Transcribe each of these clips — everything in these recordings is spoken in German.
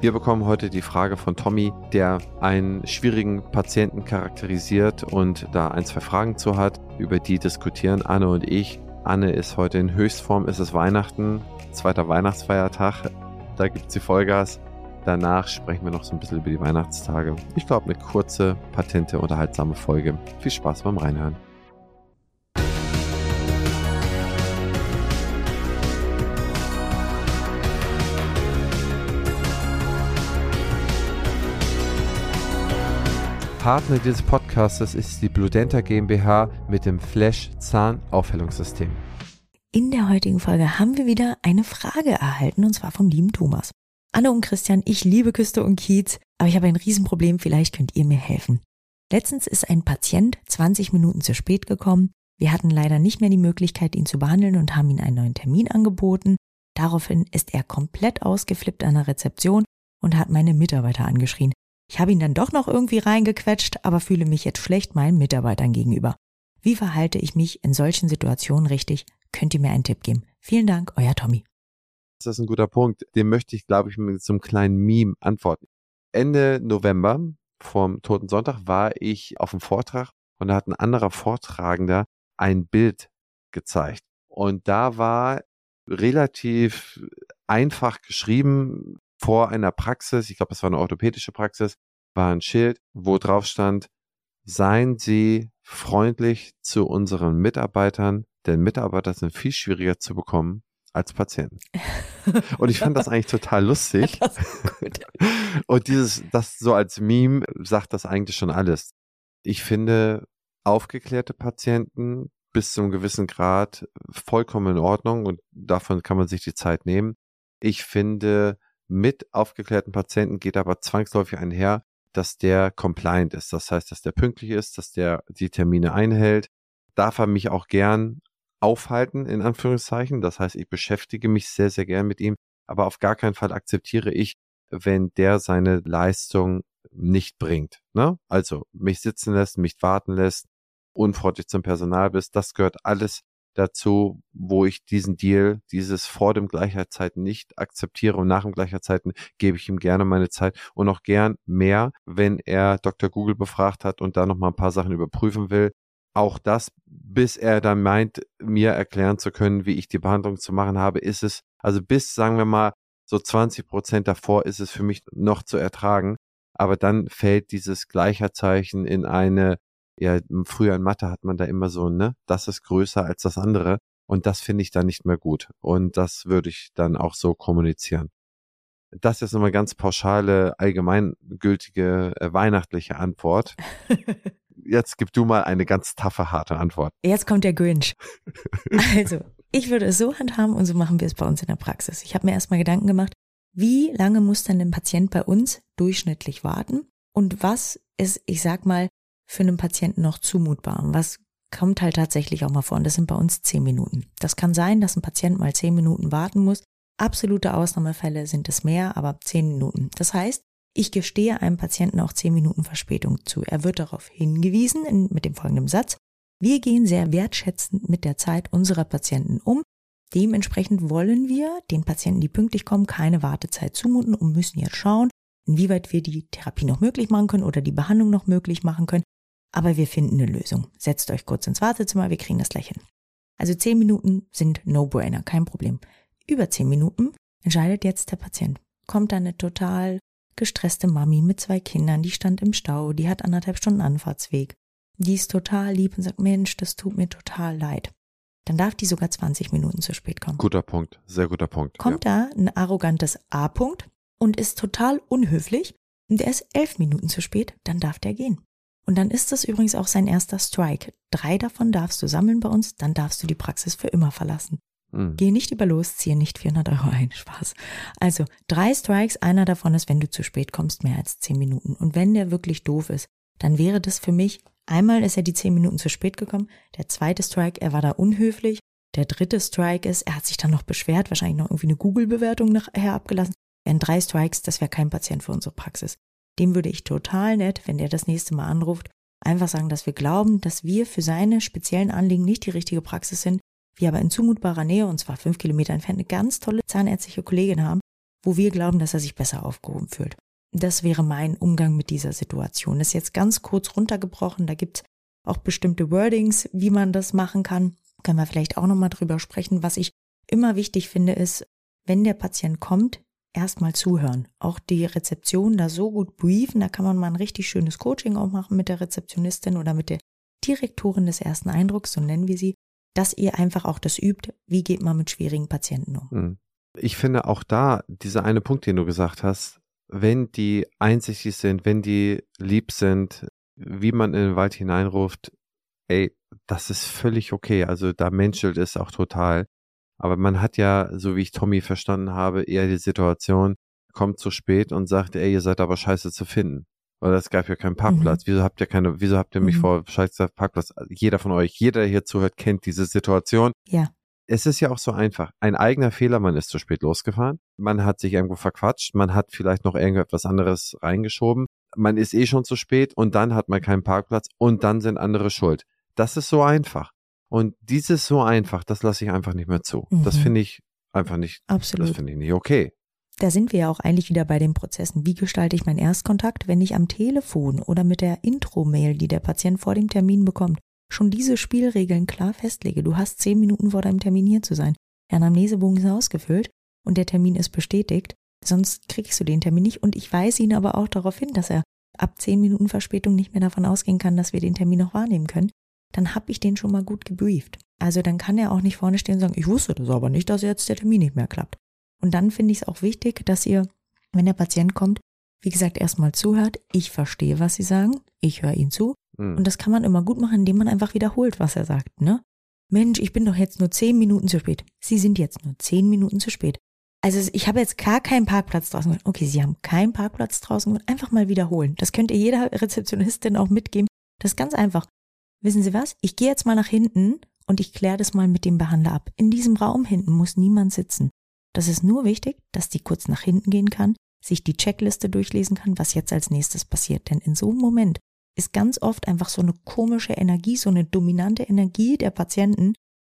Wir bekommen heute die Frage von Tommy, der einen schwierigen Patienten charakterisiert und da ein, zwei Fragen zu hat. Über die diskutieren Anne und ich. Anne ist heute in Höchstform, es ist Weihnachten, zweiter Weihnachtsfeiertag. Da gibt es die Vollgas. Danach sprechen wir noch so ein bisschen über die Weihnachtstage. Ich glaube, eine kurze, patente, unterhaltsame Folge. Viel Spaß beim Reinhören. Partner dieses Podcastes ist die Bludenta GmbH mit dem Flash Zahnaufhellungssystem. In der heutigen Folge haben wir wieder eine Frage erhalten und zwar vom lieben Thomas. Anne und Christian, ich liebe Küste und Kiez, aber ich habe ein Riesenproblem, vielleicht könnt ihr mir helfen. Letztens ist ein Patient 20 Minuten zu spät gekommen. Wir hatten leider nicht mehr die Möglichkeit, ihn zu behandeln und haben ihm einen neuen Termin angeboten. Daraufhin ist er komplett ausgeflippt an der Rezeption und hat meine Mitarbeiter angeschrien. Ich habe ihn dann doch noch irgendwie reingequetscht, aber fühle mich jetzt schlecht meinen Mitarbeitern gegenüber. Wie verhalte ich mich in solchen Situationen richtig? Könnt ihr mir einen Tipp geben? Vielen Dank, euer Tommy. Das ist ein guter Punkt. Dem möchte ich, glaube ich, mit so einem kleinen Meme antworten. Ende November, vom Toten Sonntag, war ich auf einem Vortrag und da hat ein anderer Vortragender ein Bild gezeigt. Und da war relativ einfach geschrieben, vor einer Praxis, ich glaube, es war eine orthopädische Praxis, war ein Schild, wo drauf stand, seien Sie freundlich zu unseren Mitarbeitern, denn Mitarbeiter sind viel schwieriger zu bekommen als Patienten. Und ich fand das eigentlich total lustig. Und dieses, das so als Meme sagt das eigentlich schon alles. Ich finde aufgeklärte Patienten bis zu einem gewissen Grad vollkommen in Ordnung und davon kann man sich die Zeit nehmen. Ich finde mit aufgeklärten Patienten geht aber zwangsläufig einher, dass der compliant ist. Das heißt, dass der pünktlich ist, dass der die Termine einhält. Darf er mich auch gern aufhalten, in Anführungszeichen. Das heißt, ich beschäftige mich sehr, sehr gern mit ihm. Aber auf gar keinen Fall akzeptiere ich, wenn der seine Leistung nicht bringt. Ne? Also mich sitzen lässt, mich warten lässt, unfreundlich zum Personal bist. Das gehört alles dazu, wo ich diesen Deal, dieses vor dem Gleichheitszeiten nicht akzeptiere und nach dem Gleichheitszeiten gebe ich ihm gerne meine Zeit und auch gern mehr, wenn er Dr. Google befragt hat und da noch mal ein paar Sachen überprüfen will. Auch das, bis er dann meint, mir erklären zu können, wie ich die Behandlung zu machen habe, ist es, also bis, sagen wir mal, so 20 Prozent davor ist es für mich noch zu ertragen. Aber dann fällt dieses Gleicherzeichen in eine ja, früher in Mathe hat man da immer so, ne, das ist größer als das andere. Und das finde ich dann nicht mehr gut. Und das würde ich dann auch so kommunizieren. Das ist nochmal ganz pauschale, allgemeingültige, äh, weihnachtliche Antwort. Jetzt gib du mal eine ganz taffe, harte Antwort. Jetzt kommt der Grinch. Also, ich würde es so handhaben und so machen wir es bei uns in der Praxis. Ich habe mir erstmal Gedanken gemacht, wie lange muss denn ein Patient bei uns durchschnittlich warten? Und was ist, ich sag mal, für einen Patienten noch zumutbar. Und was kommt halt tatsächlich auch mal vor. Und das sind bei uns zehn Minuten. Das kann sein, dass ein Patient mal zehn Minuten warten muss. Absolute Ausnahmefälle sind es mehr, aber zehn Minuten. Das heißt, ich gestehe einem Patienten auch zehn Minuten Verspätung zu. Er wird darauf hingewiesen in, mit dem folgenden Satz. Wir gehen sehr wertschätzend mit der Zeit unserer Patienten um. Dementsprechend wollen wir den Patienten, die pünktlich kommen, keine Wartezeit zumuten und müssen jetzt schauen, inwieweit wir die Therapie noch möglich machen können oder die Behandlung noch möglich machen können. Aber wir finden eine Lösung. Setzt euch kurz ins Wartezimmer, wir kriegen das gleich hin. Also zehn Minuten sind No-Brainer, kein Problem. Über zehn Minuten entscheidet jetzt der Patient. Kommt da eine total gestresste Mami mit zwei Kindern, die stand im Stau, die hat anderthalb Stunden Anfahrtsweg. Die ist total lieb und sagt, Mensch, das tut mir total leid. Dann darf die sogar 20 Minuten zu spät kommen. Guter Punkt, sehr guter Punkt. Kommt ja. da ein arrogantes A-Punkt und ist total unhöflich und der ist elf Minuten zu spät, dann darf der gehen. Und dann ist das übrigens auch sein erster Strike. Drei davon darfst du sammeln bei uns, dann darfst du die Praxis für immer verlassen. Mhm. Geh nicht über los, ziehe nicht 400 Euro ein. Spaß. Also drei Strikes, einer davon ist, wenn du zu spät kommst, mehr als zehn Minuten. Und wenn der wirklich doof ist, dann wäre das für mich, einmal ist er die zehn Minuten zu spät gekommen, der zweite Strike, er war da unhöflich, der dritte Strike ist, er hat sich dann noch beschwert, wahrscheinlich noch irgendwie eine Google-Bewertung nachher abgelassen. Wären drei Strikes, das wäre kein Patient für unsere Praxis dem würde ich total nett, wenn der das nächste Mal anruft, einfach sagen, dass wir glauben, dass wir für seine speziellen Anliegen nicht die richtige Praxis sind, wir aber in zumutbarer Nähe, und zwar fünf Kilometer entfernt, eine ganz tolle zahnärztliche Kollegin haben, wo wir glauben, dass er sich besser aufgehoben fühlt. Das wäre mein Umgang mit dieser Situation. Das ist jetzt ganz kurz runtergebrochen. Da gibt es auch bestimmte Wordings, wie man das machen kann. Können wir vielleicht auch nochmal drüber sprechen. Was ich immer wichtig finde, ist, wenn der Patient kommt, erstmal zuhören. Auch die Rezeption da so gut briefen. Da kann man mal ein richtig schönes Coaching auch machen mit der Rezeptionistin oder mit der Direktorin des ersten Eindrucks, so nennen wir sie, dass ihr einfach auch das übt, wie geht man mit schwierigen Patienten um. Hm. Ich finde auch da, dieser eine Punkt, den du gesagt hast, wenn die einsichtig sind, wenn die lieb sind, wie man in den Wald hineinruft, ey, das ist völlig okay. Also da menschelt es auch total. Aber man hat ja, so wie ich Tommy verstanden habe, eher die Situation, kommt zu spät und sagt, ey, ihr seid aber scheiße zu finden. Oder es gab ja keinen Parkplatz. Mhm. Wieso habt ihr keine, wieso habt ihr mich mhm. vor scheiße Parkplatz? Jeder von euch, jeder, der hier zuhört, kennt diese Situation. Ja. Es ist ja auch so einfach. Ein eigener Fehler, man ist zu spät losgefahren. Man hat sich irgendwo verquatscht. Man hat vielleicht noch irgendetwas anderes reingeschoben. Man ist eh schon zu spät und dann hat man keinen Parkplatz und dann sind andere schuld. Das ist so einfach. Und dieses so einfach, das lasse ich einfach nicht mehr zu. Mhm. Das finde ich einfach nicht, Absolut. das finde ich nicht okay. Da sind wir ja auch eigentlich wieder bei den Prozessen. Wie gestalte ich meinen Erstkontakt, wenn ich am Telefon oder mit der Intro-Mail, die der Patient vor dem Termin bekommt, schon diese Spielregeln klar festlege? Du hast zehn Minuten vor deinem Termin hier zu sein. Der Anamnesebogen ist ausgefüllt und der Termin ist bestätigt. Sonst kriegst du den Termin nicht. Und ich weise ihn aber auch darauf hin, dass er ab zehn Minuten Verspätung nicht mehr davon ausgehen kann, dass wir den Termin noch wahrnehmen können dann habe ich den schon mal gut gebrieft. Also dann kann er auch nicht vorne stehen und sagen, ich wusste das aber nicht, dass jetzt der Termin nicht mehr klappt. Und dann finde ich es auch wichtig, dass ihr, wenn der Patient kommt, wie gesagt, erstmal zuhört. Ich verstehe, was sie sagen. Ich höre ihnen zu. Mhm. Und das kann man immer gut machen, indem man einfach wiederholt, was er sagt, ne? Mensch, ich bin doch jetzt nur zehn Minuten zu spät. Sie sind jetzt nur zehn Minuten zu spät. Also ich habe jetzt gar keinen Parkplatz draußen. Okay, Sie haben keinen Parkplatz draußen. Einfach mal wiederholen. Das könnt ihr jeder Rezeptionistin auch mitgeben. Das ist ganz einfach wissen Sie was? Ich gehe jetzt mal nach hinten und ich kläre das mal mit dem Behandler ab. In diesem Raum hinten muss niemand sitzen. Das ist nur wichtig, dass die kurz nach hinten gehen kann, sich die Checkliste durchlesen kann, was jetzt als nächstes passiert. Denn in so einem Moment ist ganz oft einfach so eine komische Energie, so eine dominante Energie der Patienten.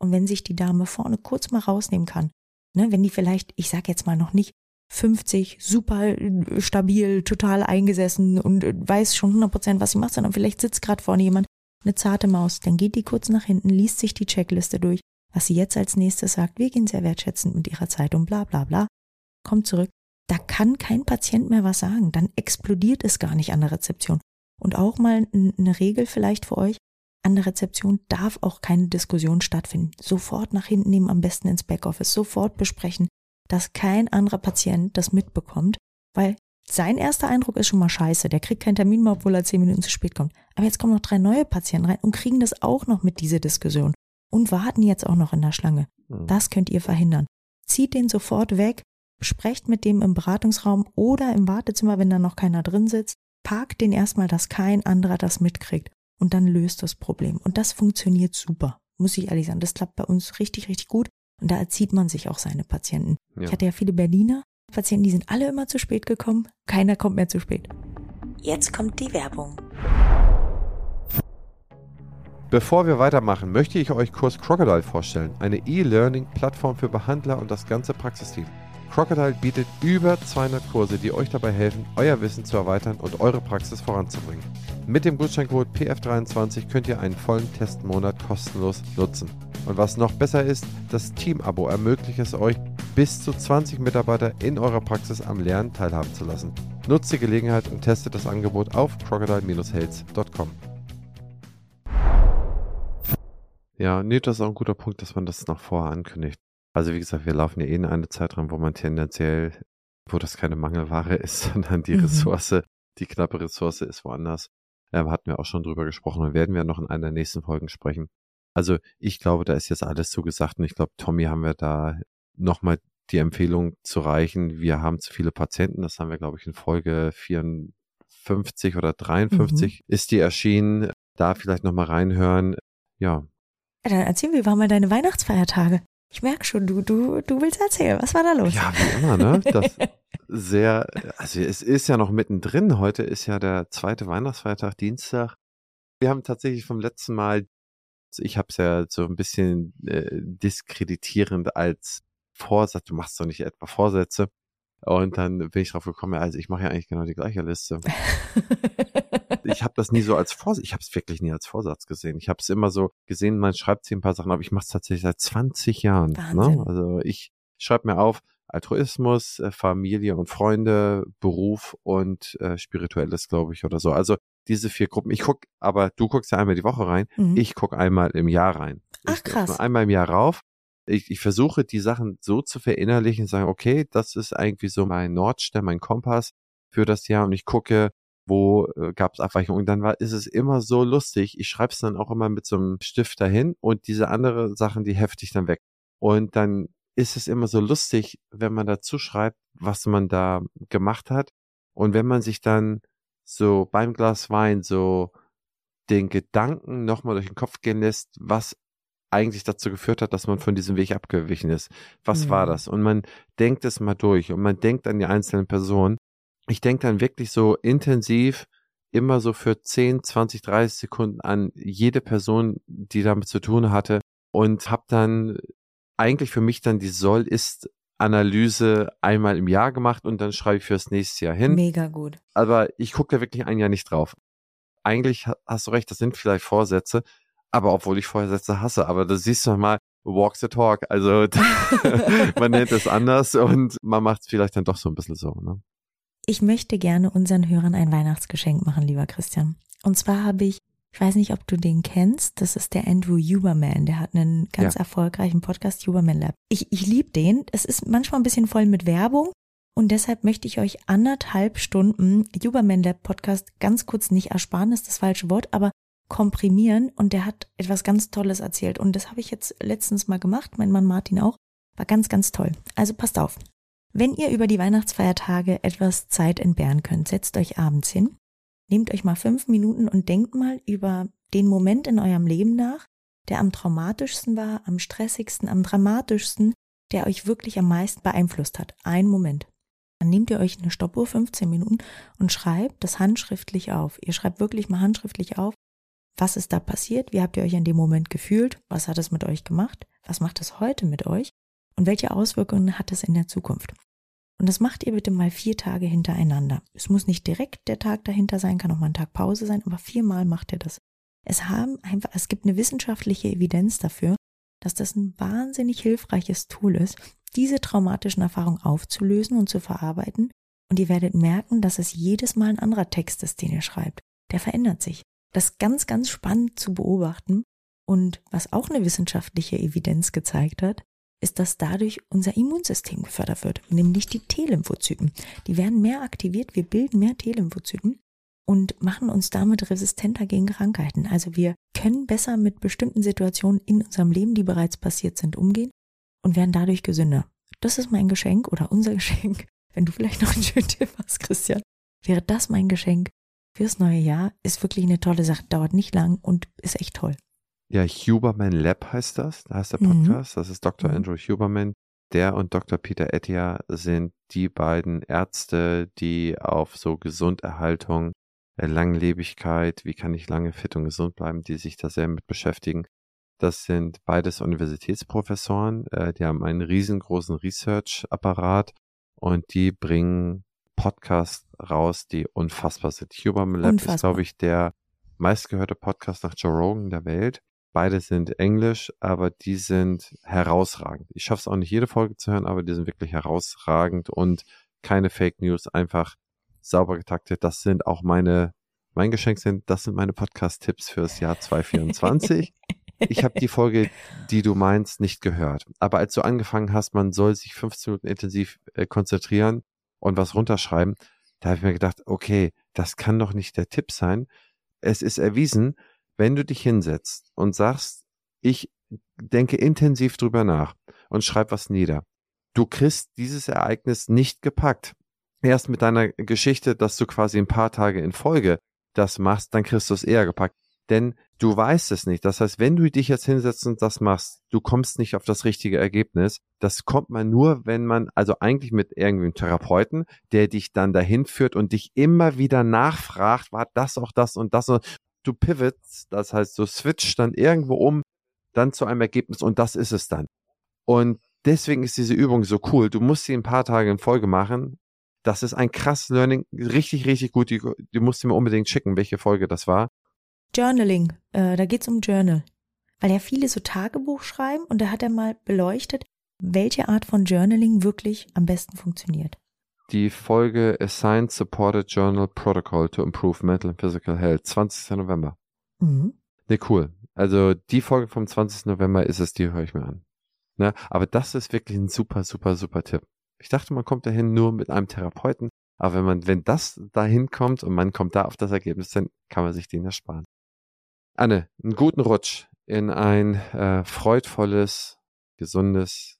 Und wenn sich die Dame vorne kurz mal rausnehmen kann, ne, wenn die vielleicht, ich sag jetzt mal noch nicht 50, super stabil, total eingesessen und weiß schon 100 Prozent, was sie macht, sondern vielleicht sitzt gerade vorne jemand, eine zarte Maus, dann geht die kurz nach hinten, liest sich die Checkliste durch, was sie jetzt als nächstes sagt, wir gehen sehr wertschätzend mit ihrer Zeit und bla bla bla, kommt zurück. Da kann kein Patient mehr was sagen, dann explodiert es gar nicht an der Rezeption. Und auch mal eine Regel vielleicht für euch, an der Rezeption darf auch keine Diskussion stattfinden. Sofort nach hinten nehmen, am besten ins Backoffice, sofort besprechen, dass kein anderer Patient das mitbekommt, weil sein erster Eindruck ist schon mal scheiße. Der kriegt keinen Termin mehr, obwohl er zehn Minuten zu spät kommt. Aber jetzt kommen noch drei neue Patienten rein und kriegen das auch noch mit, diese Diskussion. Und warten jetzt auch noch in der Schlange. Mhm. Das könnt ihr verhindern. Zieht den sofort weg, sprecht mit dem im Beratungsraum oder im Wartezimmer, wenn da noch keiner drin sitzt. Parkt den erstmal, dass kein anderer das mitkriegt. Und dann löst das Problem. Und das funktioniert super. Muss ich ehrlich sagen. Das klappt bei uns richtig, richtig gut. Und da erzieht man sich auch seine Patienten. Ja. Ich hatte ja viele Berliner, Patienten, die sind alle immer zu spät gekommen. Keiner kommt mehr zu spät. Jetzt kommt die Werbung. Bevor wir weitermachen, möchte ich euch Kurs Crocodile vorstellen, eine E-Learning-Plattform für Behandler und das ganze Praxisteam. Crocodile bietet über 200 Kurse, die euch dabei helfen, euer Wissen zu erweitern und eure Praxis voranzubringen. Mit dem Gutscheincode PF23 könnt ihr einen vollen Testmonat kostenlos nutzen. Und was noch besser ist, das Team-Abo ermöglicht es euch, bis zu 20 Mitarbeiter in eurer Praxis am Lernen teilhaben zu lassen. Nutzt die Gelegenheit und testet das Angebot auf crocodile-health.com. Ja, nee, das ist auch ein guter Punkt, dass man das noch vorher ankündigt. Also wie gesagt, wir laufen ja eh in eine Zeit rein, wo man tendenziell, wo das keine Mangelware ist, sondern die mhm. Ressource, die knappe Ressource ist woanders. Ähm, hatten wir auch schon drüber gesprochen und werden wir noch in einer der nächsten Folgen sprechen. Also ich glaube, da ist jetzt alles zugesagt und ich glaube, Tommy haben wir da nochmal die Empfehlung zu reichen. Wir haben zu viele Patienten. Das haben wir, glaube ich, in Folge 54 oder 53 mhm. ist die erschienen. Da vielleicht nochmal reinhören. Ja. ja. Dann erzähl, wie waren mal deine Weihnachtsfeiertage? Ich merke schon, du, du, du willst erzählen. Was war da los? Ja, wie immer, ne? Das sehr, also es ist ja noch mittendrin. Heute ist ja der zweite Weihnachtsfeiertag, Dienstag. Wir haben tatsächlich vom letzten Mal, ich habe es ja so ein bisschen äh, diskreditierend als Vorsatz, du machst doch nicht etwa Vorsätze. Und dann bin ich drauf gekommen, also ich mache ja eigentlich genau die gleiche Liste. ich habe das nie so als Vorsatz, ich habe es wirklich nie als Vorsatz gesehen. Ich habe es immer so gesehen, man schreibt sich ein paar Sachen, aber ich mache es tatsächlich seit 20 Jahren. Ne? Also ich schreibe mir auf, Altruismus, äh, Familie und Freunde, Beruf und äh, Spirituelles, glaube ich, oder so. Also diese vier Gruppen. Ich guck, aber du guckst ja einmal die Woche rein. Mhm. Ich guck einmal im Jahr rein. Ach ich krass. Einmal im Jahr rauf. Ich, ich versuche die Sachen so zu verinnerlichen, sagen, okay, das ist irgendwie so mein Nordstern, mein Kompass für das Jahr und ich gucke, wo äh, gab es Abweichungen. Und dann war, ist es immer so lustig. Ich schreibe es dann auch immer mit so einem Stift dahin und diese andere Sachen, die hefte ich dann weg. Und dann ist es immer so lustig, wenn man dazu schreibt, was man da gemacht hat. Und wenn man sich dann so beim Glas Wein so den Gedanken nochmal durch den Kopf gehen lässt, was eigentlich dazu geführt hat, dass man von diesem Weg abgewichen ist. Was mhm. war das? Und man denkt es mal durch und man denkt an die einzelnen Personen. Ich denke dann wirklich so intensiv immer so für 10, 20, 30 Sekunden an jede Person, die damit zu tun hatte und habe dann eigentlich für mich dann die Soll-Ist-Analyse einmal im Jahr gemacht und dann schreibe ich fürs nächste Jahr hin. Mega gut. Aber ich gucke da wirklich ein Jahr nicht drauf. Eigentlich hast du recht, das sind vielleicht Vorsätze, aber obwohl ich Vorsätze hasse, aber da siehst du mal, walk the talk. Also man nennt es anders und man macht es vielleicht dann doch so ein bisschen so. Ne? Ich möchte gerne unseren Hörern ein Weihnachtsgeschenk machen, lieber Christian. Und zwar habe ich ich weiß nicht, ob du den kennst. Das ist der Andrew Huberman. Der hat einen ganz ja. erfolgreichen Podcast, Huberman Lab. Ich, ich liebe den. Es ist manchmal ein bisschen voll mit Werbung. Und deshalb möchte ich euch anderthalb Stunden Huberman Lab Podcast ganz kurz nicht ersparen, ist das falsche Wort, aber komprimieren. Und der hat etwas ganz Tolles erzählt. Und das habe ich jetzt letztens mal gemacht. Mein Mann Martin auch. War ganz, ganz toll. Also passt auf. Wenn ihr über die Weihnachtsfeiertage etwas Zeit entbehren könnt, setzt euch abends hin Nehmt euch mal fünf Minuten und denkt mal über den Moment in eurem Leben nach, der am traumatischsten war, am stressigsten, am dramatischsten, der euch wirklich am meisten beeinflusst hat. Ein Moment. Dann nehmt ihr euch eine Stoppuhr 15 Minuten und schreibt das handschriftlich auf. Ihr schreibt wirklich mal handschriftlich auf, was ist da passiert, wie habt ihr euch in dem Moment gefühlt, was hat es mit euch gemacht, was macht es heute mit euch und welche Auswirkungen hat es in der Zukunft. Und das macht ihr bitte mal vier Tage hintereinander. Es muss nicht direkt der Tag dahinter sein, kann auch mal ein Tag Pause sein, aber viermal macht ihr das. Es haben einfach, es gibt eine wissenschaftliche Evidenz dafür, dass das ein wahnsinnig hilfreiches Tool ist, diese traumatischen Erfahrungen aufzulösen und zu verarbeiten. Und ihr werdet merken, dass es jedes Mal ein anderer Text ist, den ihr schreibt. Der verändert sich. Das ist ganz, ganz spannend zu beobachten. Und was auch eine wissenschaftliche Evidenz gezeigt hat, ist, dass dadurch unser Immunsystem gefördert wird, nämlich die T-Lymphozyten. Die werden mehr aktiviert, wir bilden mehr T-Lymphozyten und machen uns damit resistenter gegen Krankheiten. Also wir können besser mit bestimmten Situationen in unserem Leben, die bereits passiert sind, umgehen und werden dadurch gesünder. Das ist mein Geschenk oder unser Geschenk. Wenn du vielleicht noch einen schönen Tipp hast, Christian, wäre das mein Geschenk fürs neue Jahr. Ist wirklich eine tolle Sache, dauert nicht lang und ist echt toll. Ja, Huberman Lab heißt das, da heißt der mhm. Podcast. Mhm. Das ist Dr. Mhm. Andrew Huberman. Der und Dr. Peter Ettia sind die beiden Ärzte, die auf so Gesunderhaltung, äh, Langlebigkeit, wie kann ich lange fit und gesund bleiben, die sich da sehr mit beschäftigen. Das sind beides Universitätsprofessoren, äh, die haben einen riesengroßen Research-Apparat und die bringen Podcasts raus, die unfassbar sind. Huberman Lab unfassbar. ist, glaube ich, der meistgehörte Podcast nach Joe Rogan der Welt. Beide sind Englisch, aber die sind herausragend. Ich schaffe es auch nicht jede Folge zu hören, aber die sind wirklich herausragend und keine Fake News, einfach sauber getaktet. Das sind auch meine, mein Geschenk sind, das sind meine Podcast-Tipps fürs Jahr 2024. ich habe die Folge, die du meinst, nicht gehört. Aber als du angefangen hast, man soll sich 15 Minuten intensiv äh, konzentrieren und was runterschreiben, da habe ich mir gedacht, okay, das kann doch nicht der Tipp sein. Es ist erwiesen, wenn du dich hinsetzt und sagst, ich denke intensiv drüber nach und schreib was nieder, du kriegst dieses Ereignis nicht gepackt. Erst mit deiner Geschichte, dass du quasi ein paar Tage in Folge das machst, dann kriegst du es eher gepackt. Denn du weißt es nicht. Das heißt, wenn du dich jetzt hinsetzt und das machst, du kommst nicht auf das richtige Ergebnis. Das kommt man nur, wenn man, also eigentlich mit irgendeinem Therapeuten, der dich dann dahin führt und dich immer wieder nachfragt, war das auch das und das du pivots, das heißt, du switcht dann irgendwo um, dann zu einem Ergebnis und das ist es dann. Und deswegen ist diese Übung so cool. Du musst sie ein paar Tage in Folge machen. Das ist ein krasses Learning. Richtig, richtig gut. Du, musst mir unbedingt schicken, welche Folge das war. Journaling, äh, da geht's um Journal. Weil ja viele so Tagebuch schreiben und da hat er mal beleuchtet, welche Art von Journaling wirklich am besten funktioniert. Die Folge Assigned Supported Journal Protocol to Improve Mental and Physical Health, 20. November. Mhm. Ne, cool. Also die Folge vom 20. November ist es, die höre ich mir an. Ne? Aber das ist wirklich ein super, super, super Tipp. Ich dachte, man kommt dahin nur mit einem Therapeuten, aber wenn man, wenn das dahin kommt und man kommt da auf das Ergebnis, dann kann man sich den ersparen. Anne, einen guten Rutsch in ein äh, freudvolles, gesundes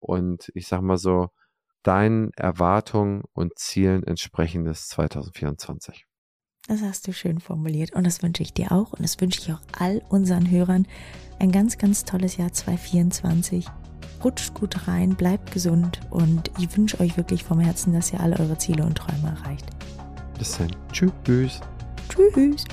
und ich sag mal so, deinen Erwartungen und Zielen entsprechendes 2024. Das hast du schön formuliert und das wünsche ich dir auch und das wünsche ich auch all unseren Hörern. Ein ganz, ganz tolles Jahr 2024. Rutscht gut rein, bleibt gesund und ich wünsche euch wirklich vom Herzen, dass ihr alle eure Ziele und Träume erreicht. Bis dann. Tschüss. Tschüss.